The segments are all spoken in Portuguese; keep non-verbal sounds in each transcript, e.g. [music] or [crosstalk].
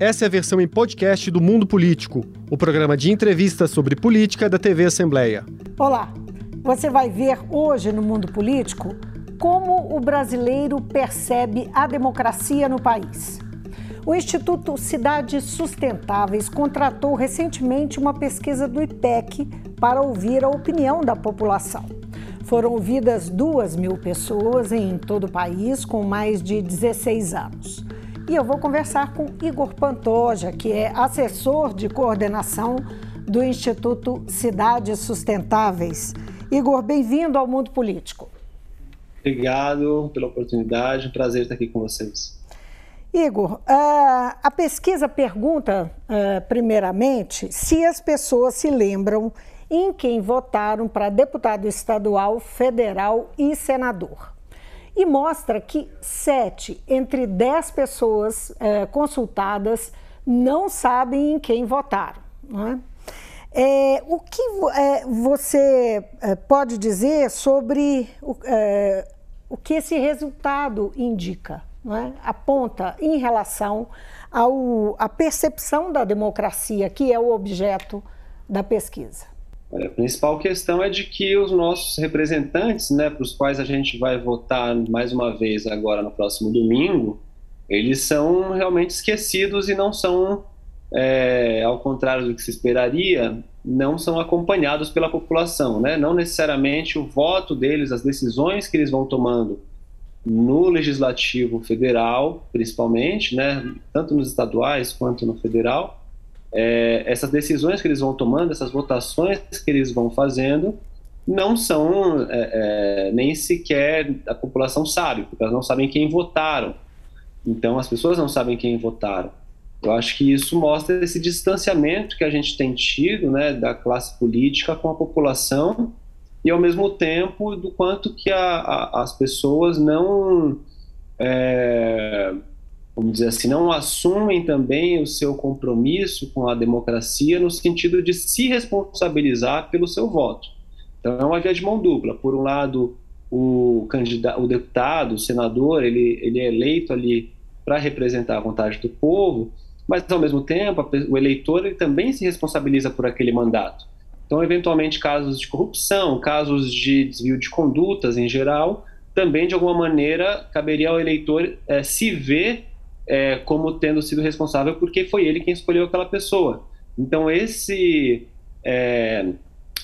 Essa é a versão em podcast do Mundo Político, o programa de entrevistas sobre política da TV Assembleia. Olá, você vai ver hoje no Mundo Político como o brasileiro percebe a democracia no país. O Instituto Cidades Sustentáveis contratou recentemente uma pesquisa do IPEC para ouvir a opinião da população. Foram ouvidas duas mil pessoas em todo o país com mais de 16 anos. E eu vou conversar com Igor Pantoja, que é assessor de coordenação do Instituto Cidades Sustentáveis. Igor, bem-vindo ao Mundo Político. Obrigado pela oportunidade, um prazer estar aqui com vocês. Igor, uh, a pesquisa pergunta, uh, primeiramente, se as pessoas se lembram em quem votaram para deputado estadual, federal e senador e mostra que sete entre dez pessoas é, consultadas não sabem em quem votaram. É? É, o que é, você é, pode dizer sobre o, é, o, que esse resultado indica, é? aponta em relação à percepção da democracia, que é o objeto da pesquisa? A principal questão é de que os nossos representantes, né, para os quais a gente vai votar mais uma vez agora no próximo domingo, eles são realmente esquecidos e não são, é, ao contrário do que se esperaria, não são acompanhados pela população, né? Não necessariamente o voto deles, as decisões que eles vão tomando no legislativo federal, principalmente, né, tanto nos estaduais quanto no federal, é, essas decisões que eles vão tomando, essas votações que eles vão fazendo, não são é, é, nem sequer a população sabe, porque elas não sabem quem votaram. Então as pessoas não sabem quem votaram. Eu acho que isso mostra esse distanciamento que a gente tem tido, né, da classe política com a população e ao mesmo tempo do quanto que a, a, as pessoas não é, vamos dizer assim, não assumem também o seu compromisso com a democracia no sentido de se responsabilizar pelo seu voto. Então é uma via de mão dupla. Por um lado, o candidato, o deputado, o senador, ele, ele é eleito ali para representar a vontade do povo, mas ao mesmo tempo o eleitor ele também se responsabiliza por aquele mandato. Então, eventualmente, casos de corrupção, casos de desvio de condutas em geral, também de alguma maneira caberia ao eleitor é, se ver é, como tendo sido responsável porque foi ele quem escolheu aquela pessoa. Então esse é,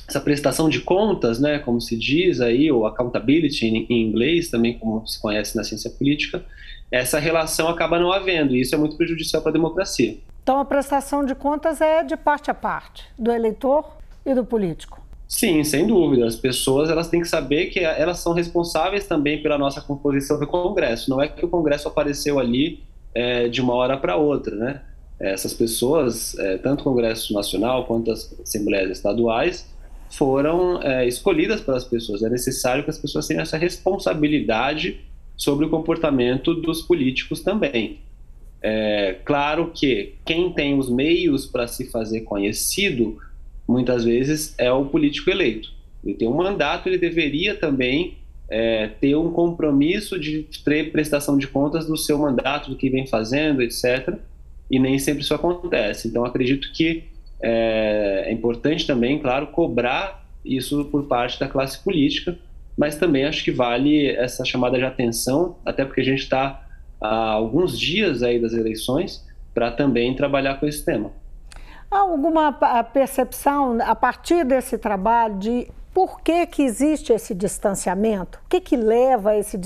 essa prestação de contas, né, como se diz aí, ou accountability em, em inglês também, como se conhece na ciência política, essa relação acaba não havendo e isso é muito prejudicial para a democracia. Então a prestação de contas é de parte a parte, do eleitor e do político. Sim, sem dúvida. As pessoas elas têm que saber que elas são responsáveis também pela nossa composição do Congresso. Não é que o Congresso apareceu ali é, de uma hora para outra, né? Essas pessoas, é, tanto o Congresso Nacional quanto as assembleias estaduais, foram é, escolhidas pelas pessoas. É necessário que as pessoas tenham essa responsabilidade sobre o comportamento dos políticos também. É, claro que quem tem os meios para se fazer conhecido, muitas vezes, é o político eleito. Ele tem um mandato, ele deveria também é, ter um compromisso de prestação de contas do seu mandato, do que vem fazendo, etc. E nem sempre isso acontece. Então, acredito que é, é importante também, claro, cobrar isso por parte da classe política, mas também acho que vale essa chamada de atenção, até porque a gente está há alguns dias aí das eleições para também trabalhar com esse tema. Há alguma percepção a partir desse trabalho de por que, que existe esse distanciamento? O que, que leva a esse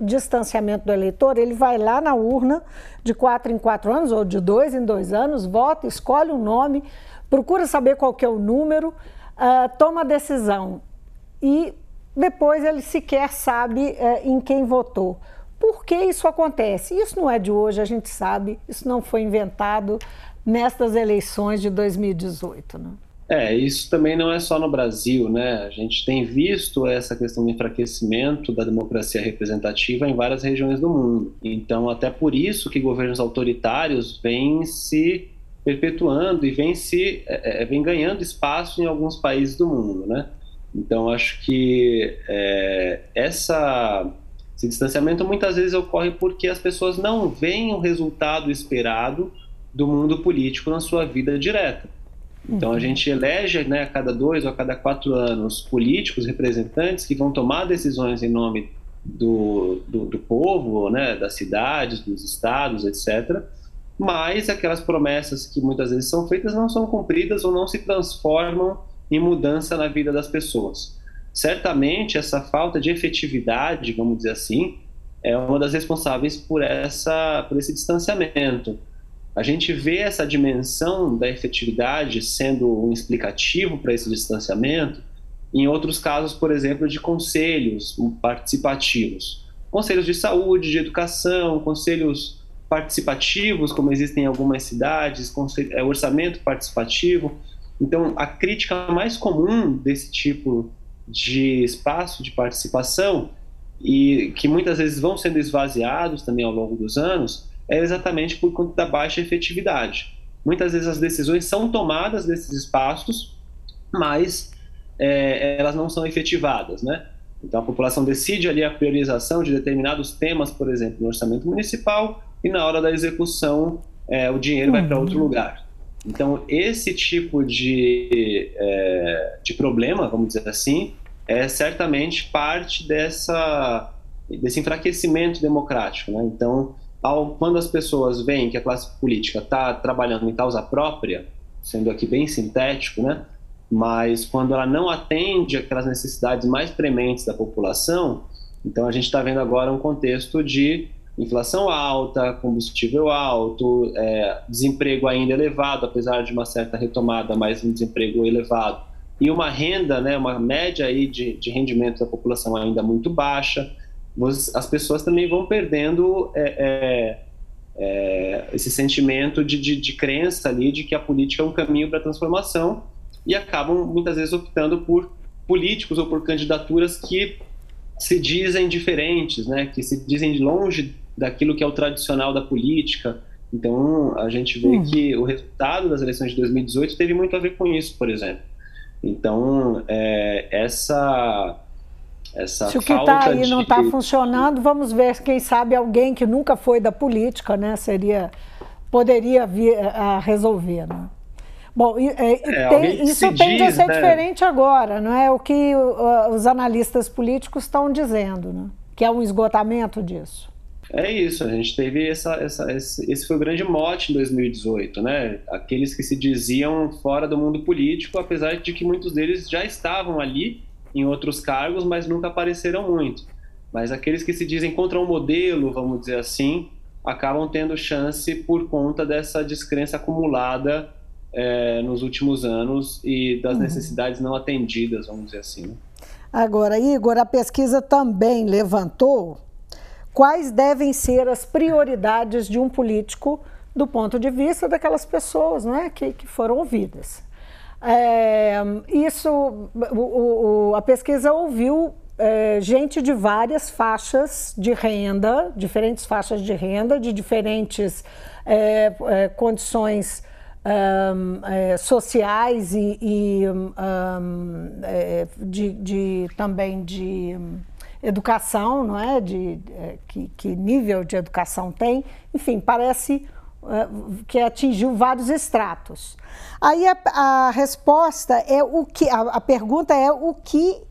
distanciamento do eleitor? Ele vai lá na urna de quatro em quatro anos ou de dois em dois anos, vota, escolhe um nome, procura saber qual é o número, uh, toma a decisão e depois ele sequer sabe uh, em quem votou. Por que isso acontece? Isso não é de hoje, a gente sabe, isso não foi inventado nestas eleições de 2018. Né? É, isso também não é só no Brasil, né? A gente tem visto essa questão do enfraquecimento da democracia representativa em várias regiões do mundo. Então, até por isso que governos autoritários vêm se perpetuando e vêm se é, é vem ganhando espaço em alguns países do mundo, né? Então, acho que é, essa esse distanciamento muitas vezes ocorre porque as pessoas não veem o resultado esperado do mundo político na sua vida direta. Então a uhum. gente elege né, a cada dois ou a cada quatro anos políticos, representantes que vão tomar decisões em nome do, do, do povo, né, das cidades, dos estados, etc. Mas aquelas promessas que muitas vezes são feitas não são cumpridas ou não se transformam em mudança na vida das pessoas. Certamente essa falta de efetividade, vamos dizer assim, é uma das responsáveis por essa por esse distanciamento a gente vê essa dimensão da efetividade sendo um explicativo para esse distanciamento em outros casos, por exemplo, de conselhos participativos. Conselhos de saúde, de educação, conselhos participativos, como existem em algumas cidades, é, orçamento participativo. Então, a crítica mais comum desse tipo de espaço de participação e que muitas vezes vão sendo esvaziados também ao longo dos anos, é exatamente por conta da baixa efetividade. Muitas vezes as decisões são tomadas desses espaços, mas é, elas não são efetivadas, né? Então a população decide ali a priorização de determinados temas, por exemplo, no orçamento municipal, e na hora da execução é, o dinheiro uhum. vai para outro lugar. Então esse tipo de, é, de problema, vamos dizer assim, é certamente parte dessa, desse enfraquecimento democrático. Né? Então ao, quando as pessoas veem que a classe política está trabalhando em causa própria, sendo aqui bem sintético, né? mas quando ela não atende aquelas necessidades mais prementes da população, então a gente está vendo agora um contexto de inflação alta, combustível alto, é, desemprego ainda elevado, apesar de uma certa retomada, mas um desemprego elevado, e uma renda, né, uma média aí de, de rendimento da população ainda muito baixa as pessoas também vão perdendo é, é, é, esse sentimento de, de, de, crença ali de que a política é um caminho para a transformação e acabam muitas vezes optando por políticos ou por candidaturas que se dizem diferentes, né, que se dizem longe daquilo que é o tradicional da política. Então a gente vê uhum. que o resultado das eleições de 2018 teve muito a ver com isso, por exemplo. Então é, essa essa Se o que está aí de... não está funcionando, vamos ver, quem sabe alguém que nunca foi da política, né, seria, poderia vir a resolver, né? Bom, é, é, tem, isso tende diz, a ser né? diferente agora, não é o que os analistas políticos estão dizendo, né? que é um esgotamento disso. É isso, a gente teve essa, essa, esse, esse foi o grande mote em 2018, né? Aqueles que se diziam fora do mundo político, apesar de que muitos deles já estavam ali em outros cargos, mas nunca apareceram muito. Mas aqueles que se dizem contra um modelo, vamos dizer assim, acabam tendo chance por conta dessa descrença acumulada é, nos últimos anos e das uhum. necessidades não atendidas, vamos dizer assim. Né? Agora, Igor, a pesquisa também levantou quais devem ser as prioridades de um político do ponto de vista daquelas pessoas né, que, que foram ouvidas. É, isso, o, o, a pesquisa ouviu é, gente de várias faixas de renda, diferentes faixas de renda, de diferentes é, é condições é, sociais e, e é, de, de, também de educação, não é? De, que, que nível de educação tem. Enfim, parece que atingiu vários estratos. Aí a, a resposta é o que a, a, pergunta é o que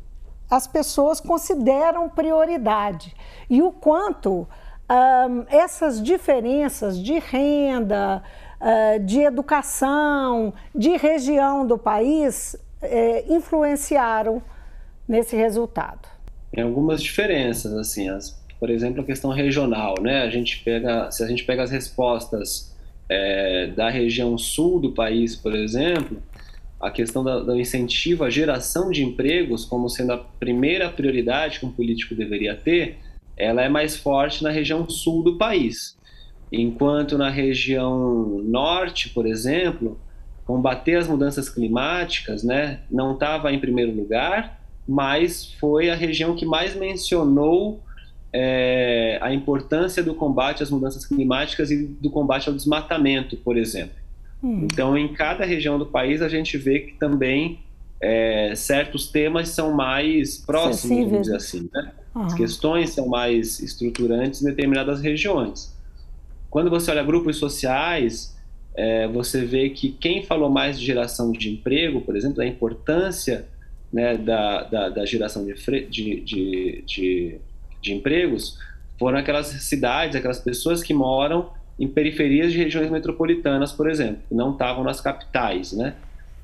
as pessoas consideram prioridade e o quanto um, essas diferenças de renda, uh, de educação, de região do país uh, influenciaram nesse resultado. Tem algumas diferenças assim, as por exemplo, a questão regional, né? A gente pega, se a gente pega as respostas é, da região sul do país, por exemplo, a questão da, do incentivo à geração de empregos como sendo a primeira prioridade que um político deveria ter, ela é mais forte na região sul do país. Enquanto na região norte, por exemplo, combater as mudanças climáticas, né, não estava em primeiro lugar, mas foi a região que mais mencionou é, a importância do combate às mudanças climáticas e do combate ao desmatamento, por exemplo. Hum. Então, em cada região do país, a gente vê que também é, certos temas são mais próximos, vamos dizer assim. Né? Uhum. As questões são mais estruturantes em determinadas regiões. Quando você olha grupos sociais, é, você vê que quem falou mais de geração de emprego, por exemplo, da importância né, da, da, da, geração de, de, de, de, de empregos, foram aquelas cidades, aquelas pessoas que moram em periferias de regiões metropolitanas, por exemplo, que não estavam nas capitais, né?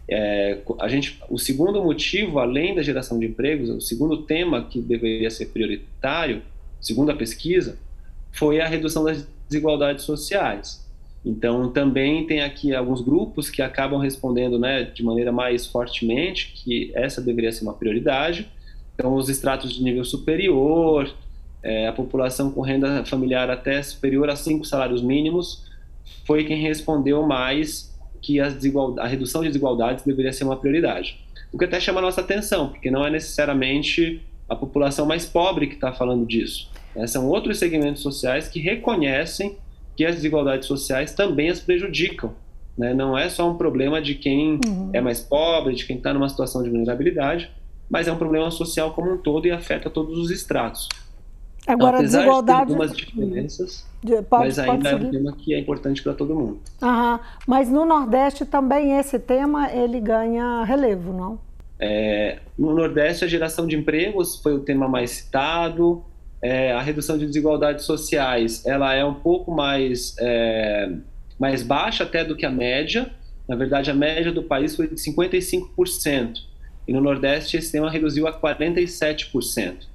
É, a gente, o segundo motivo, além da geração de empregos, o segundo tema que deveria ser prioritário, segundo a pesquisa, foi a redução das desigualdades sociais. Então, também tem aqui alguns grupos que acabam respondendo né, de maneira mais fortemente que essa deveria ser uma prioridade. Então, os estratos de nível superior, é, a população com renda familiar até superior a cinco salários mínimos, foi quem respondeu mais que a, redução de desigualdades deveria ser uma prioridade. O que até chama a nossa atenção, porque não é necessariamente a população mais pobre que está falando disso. Né? São outros segmentos sociais que reconhecem que as desigualdades sociais também as prejudicam. Né? Não é só um problema de quem uhum. é mais pobre, de quem está numa situação de vulnerabilidade, mas é um problema social como um todo e afeta todos os estratos. Agora, então, desigualdade. De algumas diferenças, pode, mas ainda é um tema que é importante para todo mundo. Aham. Mas no Nordeste também esse tema ele ganha relevo, não? É, no Nordeste, a geração de empregos foi o tema mais citado é, a redução de desigualdades sociais ela é um pouco mais, é, mais baixa até do que a média. Na verdade, a média do país foi de 55%. E no Nordeste, esse tema reduziu a 47%.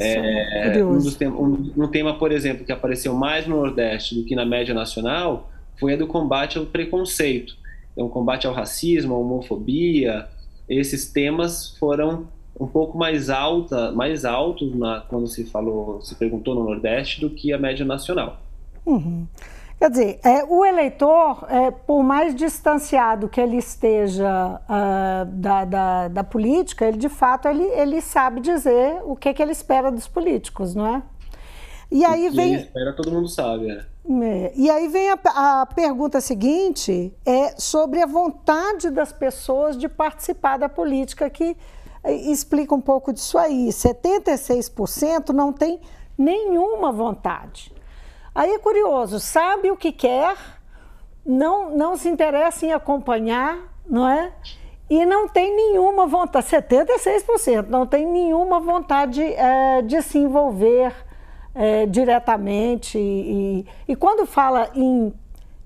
É, é, é um, um, um, tema, por exemplo, que apareceu mais no Nordeste do que na média nacional foi a do combate ao preconceito. Então, combate ao racismo, à homofobia, esses temas foram um pouco mais alta, mais altos na, quando se falou, se perguntou no Nordeste do que a média nacional. Uhum. Quer dizer, é, o eleitor, é, por mais distanciado que ele esteja uh, da, da, da, política, ele de fato ele, ele sabe dizer o que, que ele espera dos políticos, não é? E aí vem. Ele espera, todo mundo sabe, é. É. E aí vem a, a, pergunta seguinte, é sobre a vontade das pessoas de participar da política, que explica um pouco disso aí. 76% não tem nenhuma vontade. Aí é curioso, sabe o que quer, não, não se interessa em acompanhar, não é? E não tem nenhuma vontade, 76%, não tem nenhuma vontade é, de se envolver é, diretamente. E, e quando fala em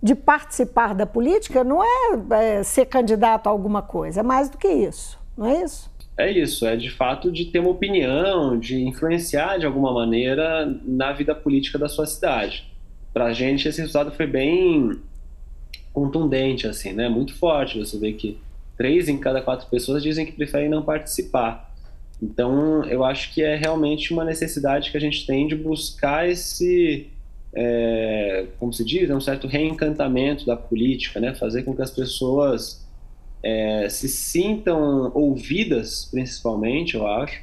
de participar da política, não é, é ser candidato a alguma coisa, é mais do que isso, não é isso? É isso, é de fato de ter uma opinião, de influenciar de alguma maneira na vida política da sua cidade. Para a gente esse resultado foi bem contundente, assim, né? Muito forte. Você vê que três em cada quatro pessoas dizem que preferem não participar. Então, eu acho que é realmente uma necessidade que a gente tem de buscar esse, é, como se diz, um certo reencantamento da política, né? Fazer com que as pessoas é, se sintam ouvidas, principalmente, eu acho,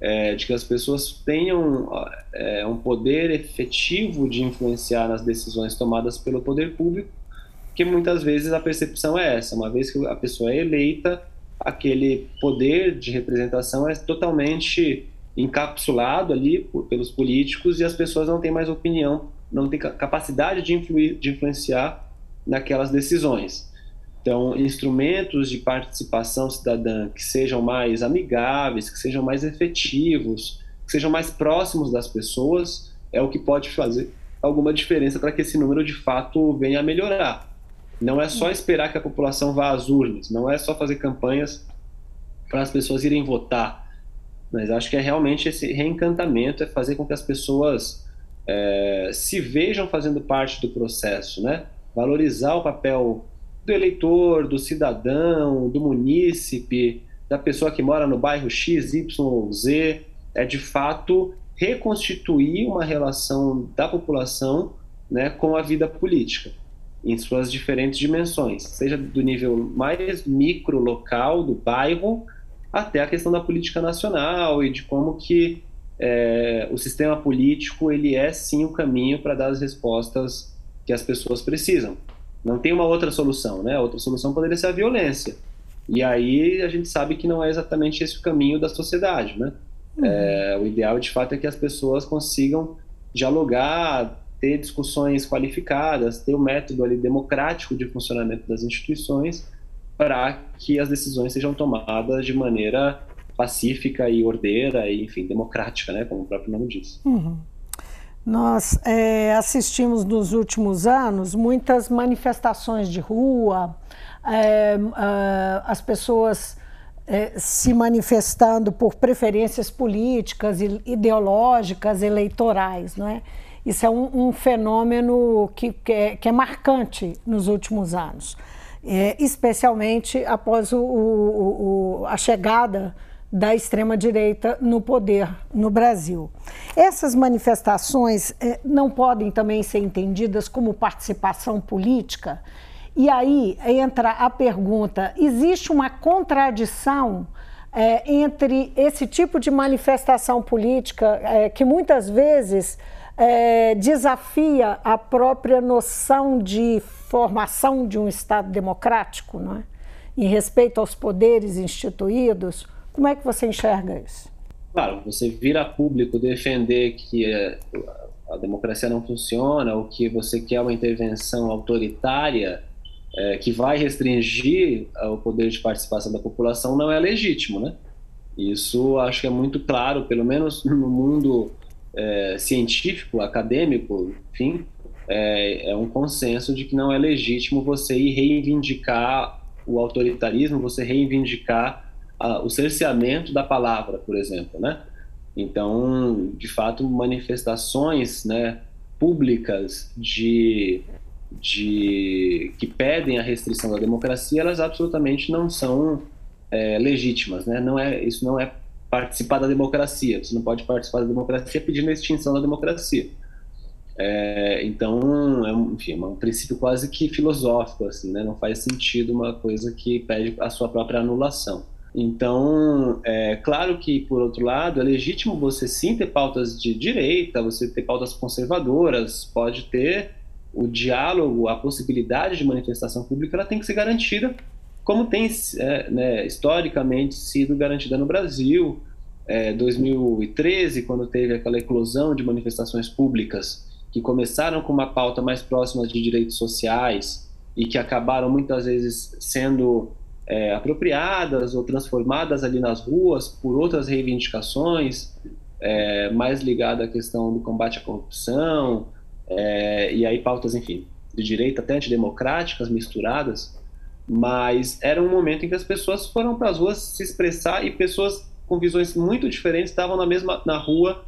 é, de que as pessoas tenham é, um poder efetivo de influenciar nas decisões tomadas pelo poder público, que muitas vezes a percepção é essa, uma vez que a pessoa é eleita, aquele poder de representação é totalmente encapsulado ali por, pelos políticos e as pessoas não têm mais opinião, não têm capacidade de, influir, de influenciar naquelas decisões. Então, instrumentos de participação cidadã que sejam mais amigáveis, que sejam mais efetivos, que sejam mais próximos das pessoas, é o que pode fazer alguma diferença para que esse número de fato venha a melhorar. Não é só esperar que a população vá às urnas, não é só fazer campanhas para as pessoas irem votar, mas acho que é realmente esse reencantamento, é fazer com que as pessoas é, se vejam fazendo parte do processo, né? Valorizar o papel do eleitor, do cidadão, do munícipe, da pessoa que mora no bairro X, Y ou Z, é de fato reconstituir uma relação da população né, com a vida política, em suas diferentes dimensões, seja do nível mais micro, local, do bairro, até a questão da política nacional e de como que é, o sistema político ele é sim o caminho para dar as respostas que as pessoas precisam. Não tem uma outra solução, né? Outra solução poderia ser a violência. E aí a gente sabe que não é exatamente esse o caminho da sociedade, né? Uhum. É, o ideal, de fato, é que as pessoas consigam dialogar, ter discussões qualificadas, ter o um método ali democrático de funcionamento das instituições para que as decisões sejam tomadas de maneira pacífica e ordeira e, enfim, democrática, né, como o próprio nome diz. Uhum. Nós é, assistimos nos últimos anos muitas manifestações de rua, é, é, as pessoas é, se manifestando por preferências políticas, ideológicas, eleitorais, não é? Isso é um, um fenômeno que, que, é, que, é, marcante nos últimos anos, é, especialmente após o, o, o, a chegada da extrema-direita no poder no Brasil. Essas manifestações é, não podem também ser entendidas como participação política? E aí entra a pergunta: existe uma contradição é, entre esse tipo de manifestação política é, que muitas vezes é, desafia a própria noção de formação de um Estado democrático, não é? em respeito aos poderes instituídos? Como é que você enxerga isso? Claro, você vira público defender que é, a democracia não funciona ou que você quer uma intervenção autoritária é, que vai restringir o poder de participação da população não é legítimo, né? Isso acho que é muito claro, pelo menos [laughs] no mundo é, científico, acadêmico, enfim, é, é, um consenso de que não é legítimo você ir reivindicar o autoritarismo, você reivindicar a, o cerceamento da palavra, por exemplo, né? Então, de fato, manifestações, né, públicas de, de que pedem a restrição da democracia, elas absolutamente não são é, legítimas, né? Não é isso não é participar da democracia. Você não pode participar da democracia pedindo a extinção da democracia. É, então, é enfim, é um princípio quase que filosófico, assim, né? Não faz sentido uma coisa que pede a sua própria anulação. Então, é claro que, por outro lado, é legítimo você sim ter pautas de direita, você ter pautas conservadoras, pode ter o diálogo, a possibilidade de manifestação pública, ela tem que ser garantida, como tem é, né, historicamente sido garantida no Brasil. É, 2013, quando teve aquela eclosão de manifestações públicas que começaram com uma pauta mais próxima de direitos sociais e que acabaram muitas vezes sendo é, apropriadas ou transformadas ali nas ruas por outras reivindicações, é, mais ligada à questão do combate à corrupção, é, e aí pautas, enfim, de direita até antidemocráticas misturadas, mas era um momento em que as pessoas foram para as ruas se expressar e pessoas com visões muito diferentes estavam na mesma na rua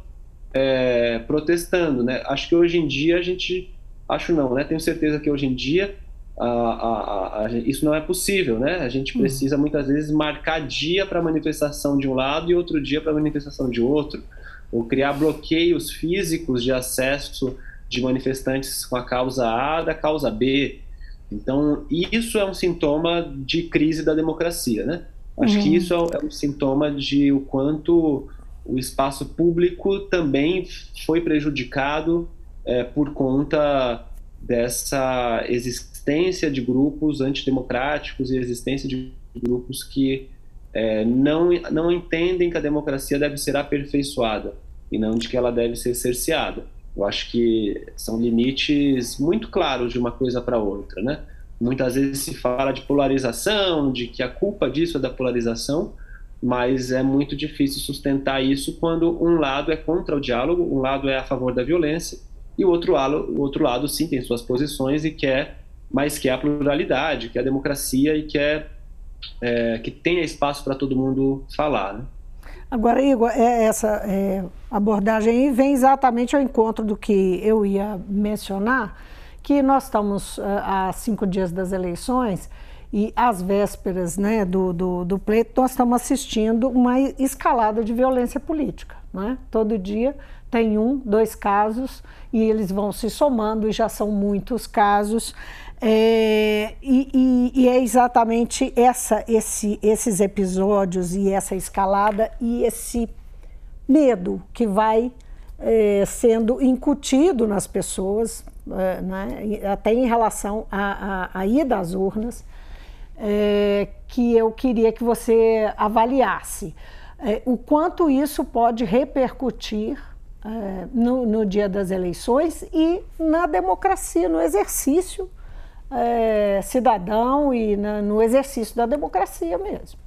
é, protestando, né? Acho que hoje em dia a gente, acho não, né? Tenho certeza que hoje em dia a, a, a, isso não é possível, né? A gente hum. precisa muitas vezes marcar dia para manifestação de um lado e outro dia para manifestação de outro, ou criar bloqueios físicos de acesso de manifestantes com a causa A da causa B. Então, isso é um sintoma de crise da democracia, né? Acho que uhum. isso é, é um sintoma de o quanto o espaço público também foi prejudicado é, por conta dessa existência de grupos antidemocráticos e existência de grupos que é, não, não entendem que a democracia deve ser aperfeiçoada e não de que ela deve ser cerceada. Eu acho que são limites muito claros de uma coisa para outra, né? Muitas vezes se fala de polarização, de que a culpa disso é da polarização, mas é muito difícil sustentar isso quando um lado é contra o diálogo, um lado é a favor da violência e o outro lado, o outro lado sim tem suas posições e quer, mas quer a pluralidade, quer a democracia e quer é, que tenha espaço para todo mundo falar. Né? Agora, Igor, é, essa é, abordagem vem exatamente ao encontro do que eu ia mencionar, que nós estamos há cinco dias das eleições e às vésperas né, do, do, do pleito, nós estamos assistindo uma escalada de violência política. Né? Todo dia tem um, dois casos e eles vão se somando e já são muitos casos. É, e, e, e, é exatamente essa, esse, esses episódios e essa escalada e esse medo que vai é, sendo incutido nas pessoas, é, né, até em relação à, ida às urnas, é, que eu queria que você avaliasse. É, o quanto isso pode repercutir é, no, no, dia das eleições e na democracia, no exercício é, cidadão e na, no exercício da democracia mesmo.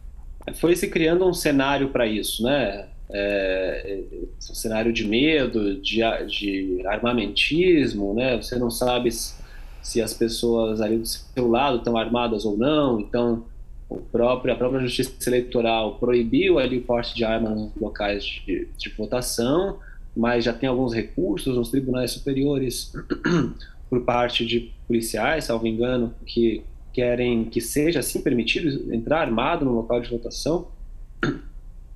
Foi se criando um cenário para isso, né? É, um cenário de medo, de, de armamentismo, né? Você não sabe se as pessoas ali do seu lado estão armadas ou não, então o próprio, a própria Justiça Eleitoral proibiu ali o porte de armas nos locais de, de votação, mas já tem alguns recursos nos tribunais superiores por parte de policiais, salvo engano, que querem que seja assim permitido entrar armado no local de votação.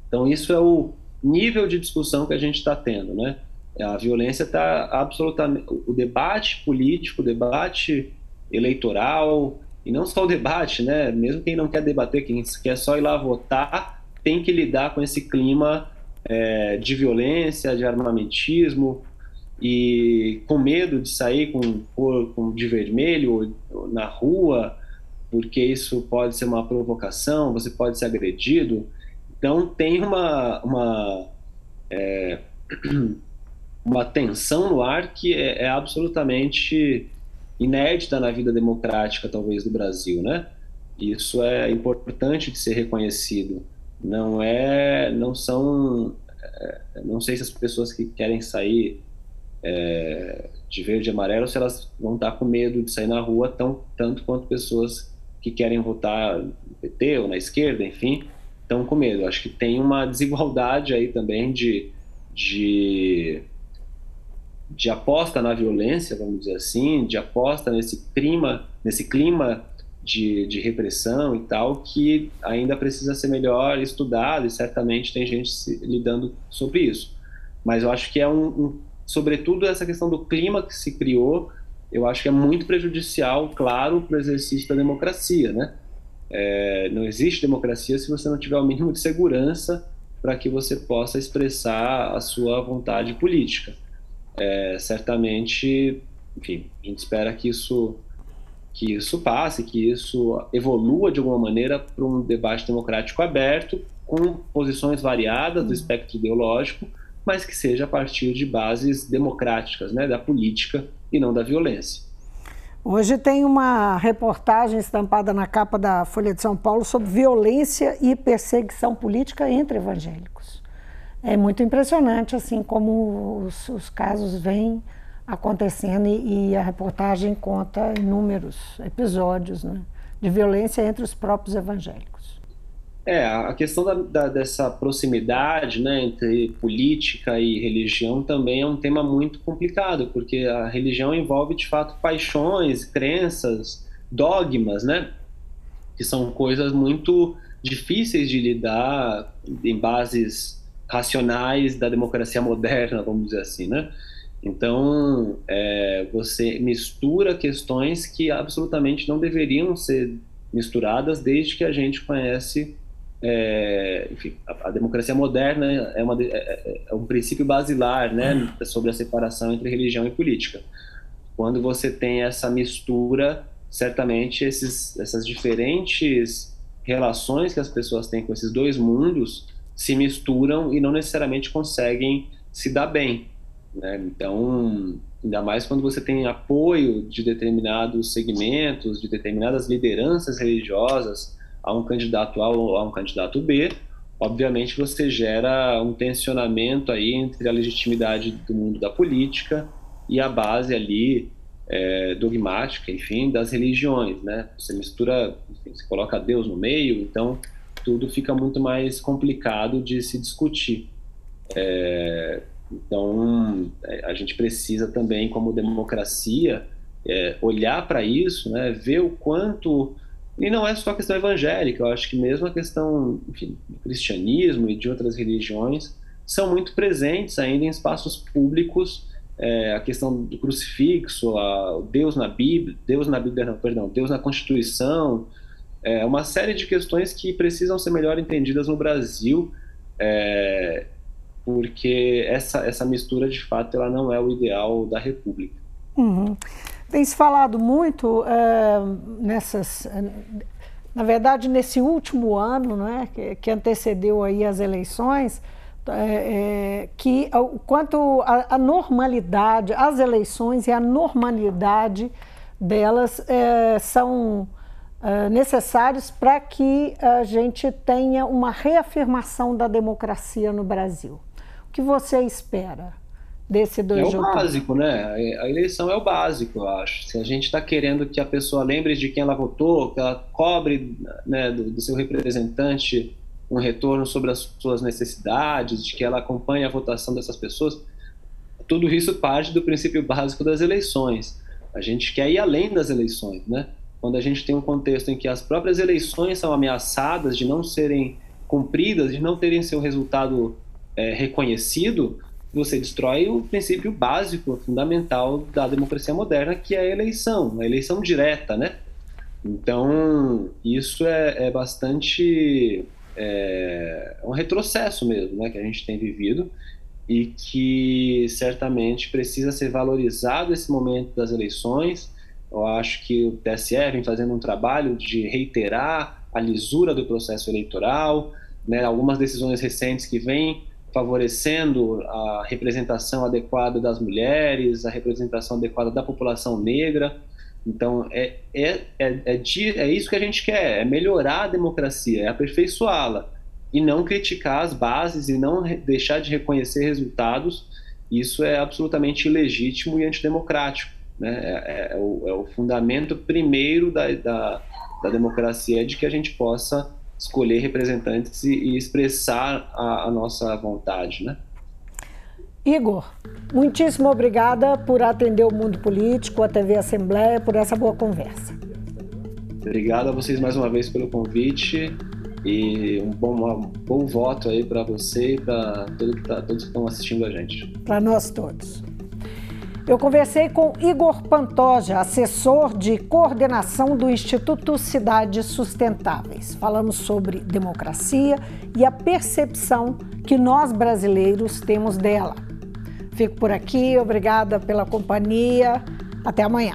Então isso é o nível de discussão que a gente está tendo, né? A violência está absolutamente, o debate político, o debate eleitoral e não só o debate, né? Mesmo quem não quer debater, quem quer só ir lá votar, tem que lidar com esse clima é, de violência, de armamentismo e com medo de sair com, com de vermelho na rua, porque isso pode ser uma provocação, você pode ser agredido. Então tem uma uma, é, [clears throat] uma tensão no ar que é, é absolutamente inédita na vida democrática, talvez, do Brasil, né? Isso é importante de ser reconhecido. Não é, não são, é, não sei se as pessoas que querem sair é, de verde e amarelo, se elas vão estar com medo de sair na rua tão, tanto quanto pessoas que querem votar no PT ou na esquerda, enfim, estão com medo. Acho que tem uma [laughs] desigualdade aí também de, de de aposta na violência, vamos dizer assim, de aposta nesse clima, nesse clima de, de repressão e tal, que ainda precisa ser melhor estudado e certamente tem gente lidando sobre isso. Mas eu acho que é um, um, sobretudo essa questão do clima que se criou, eu acho que é muito prejudicial, claro, para o exercício da democracia, né? É, não existe democracia se você não tiver o mínimo de segurança para que você possa expressar a sua vontade política é, certamente, enfim, a gente espera que isso que isso passe, que isso evolua de alguma maneira para um debate democrático aberto, com posições variadas do uhum. espectro ideológico, mas que seja a partir de bases democráticas, né, da política e não da violência. Hoje tem uma reportagem estampada na capa da Folha de São Paulo sobre violência e perseguição política entre evangélicos é muito impressionante assim como os, os casos vêm acontecendo e, e, a reportagem conta inúmeros episódios né, de violência entre os próprios evangélicos. É, a questão da, da, dessa proximidade né, entre política e religião também é um tema muito complicado, porque a religião envolve de fato paixões, crenças, dogmas, né, que são coisas muito difíceis de lidar em bases racionais da democracia moderna, vamos dizer assim, né? Então, é, você mistura questões que absolutamente não deveriam ser misturadas desde que a gente conhece, é, enfim, a, a, democracia moderna é, uma, é, é, é, um princípio basilar, né, sobre a separação entre religião e política. Quando você tem essa mistura, certamente esses, essas diferentes relações que as pessoas têm com esses dois mundos se misturam e não necessariamente conseguem se dar bem. Né? Então, ainda mais quando você tem apoio de determinados segmentos, de determinadas lideranças religiosas a um candidato A ou a um candidato B, obviamente você gera um tensionamento aí entre a legitimidade do mundo da política e a base ali é, dogmática, enfim, das religiões, né? Você mistura, enfim, você coloca Deus no meio, então tudo fica muito mais complicado de se discutir. É, então, é, a gente precisa também, como democracia, é, olhar para isso, né, ver o quanto. E não é só a questão evangélica, eu acho que mesmo a questão enfim, do cristianismo e de outras religiões são muito presentes ainda em espaços públicos. É, a questão do crucifixo, a, Deus na Bíblia, Deus na Bíblia, não, perdão, Deus na Constituição, é uma série de questões que precisam ser melhor entendidas no Brasil, é, porque essa, essa mistura, de fato, ela não é o ideal da República. Uhum. Tem se falado muito é, nessas, na verdade, nesse último ano, né, que, que antecedeu aí as eleições, é, é, que quanto a, a, normalidade, as eleições e a normalidade delas é, são é, necessários para que a gente tenha uma reafirmação da democracia no Brasil. O que você espera desse 2 é de outubro? É o básico, né? A eleição é o básico, eu acho. Se a gente está querendo que a pessoa lembre de quem ela votou, que ela cobre né, do, do seu representante um retorno sobre as suas necessidades, de que ela acompanhe a votação dessas pessoas, tudo isso parte do princípio básico das eleições. A gente quer ir além das eleições, né? Quando a gente tem um contexto em que as próprias eleições são ameaçadas de não serem cumpridas, de não terem seu resultado é, reconhecido, você destrói o princípio básico, fundamental da democracia moderna, que é a eleição, a eleição direta, né? Então, isso é, é bastante é, um retrocesso mesmo né, que a gente tem vivido e que certamente precisa ser valorizado esse momento das eleições. Eu acho que o TSE vem fazendo um trabalho de reiterar a lisura do processo eleitoral, né, algumas decisões recentes que vêm favorecendo a representação adequada das mulheres, a representação adequada da população negra. Então, é, é, é, é, de, é isso que a gente quer, é melhorar a democracia, é aperfeiçoá-la, e não criticar as bases e não deixar de reconhecer resultados. Isso é absolutamente ilegítimo e antidemocrático. Né? É, é, é o, é o, fundamento primeiro da, da, da, democracia de que a gente possa escolher representantes e, e expressar a, a nossa vontade. Né? Igor, muitíssimo obrigada por atender o Mundo Político, a TV Assembleia, por essa boa conversa. Obrigado a vocês mais uma vez pelo convite e um bom, um bom voto aí para você e para todo que tá, todos que estão assistindo a gente. Para nós todos. Eu conversei com Igor Pantoja, assessor de coordenação do Instituto Cidades Sustentáveis. Falamos sobre democracia e a percepção que nós brasileiros temos dela. Fico por aqui, obrigada pela companhia. Até amanhã.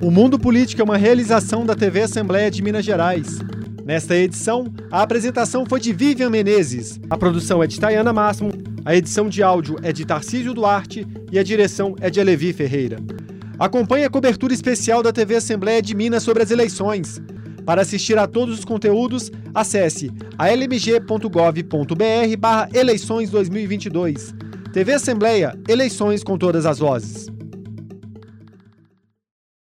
O Mundo Político é uma realização da TV Assembleia de Minas Gerais. Nesta edição, a apresentação foi de Vivian Menezes, a produção é de Tayana Máximo, a edição de áudio é de Tarcísio Duarte e a direção é de Alevi Ferreira. Acompanhe a cobertura especial da TV Assembleia de Minas sobre as eleições. Para assistir a todos os conteúdos, acesse almg.gov.br barra eleições 2022. TV Assembleia, eleições com todas as vozes.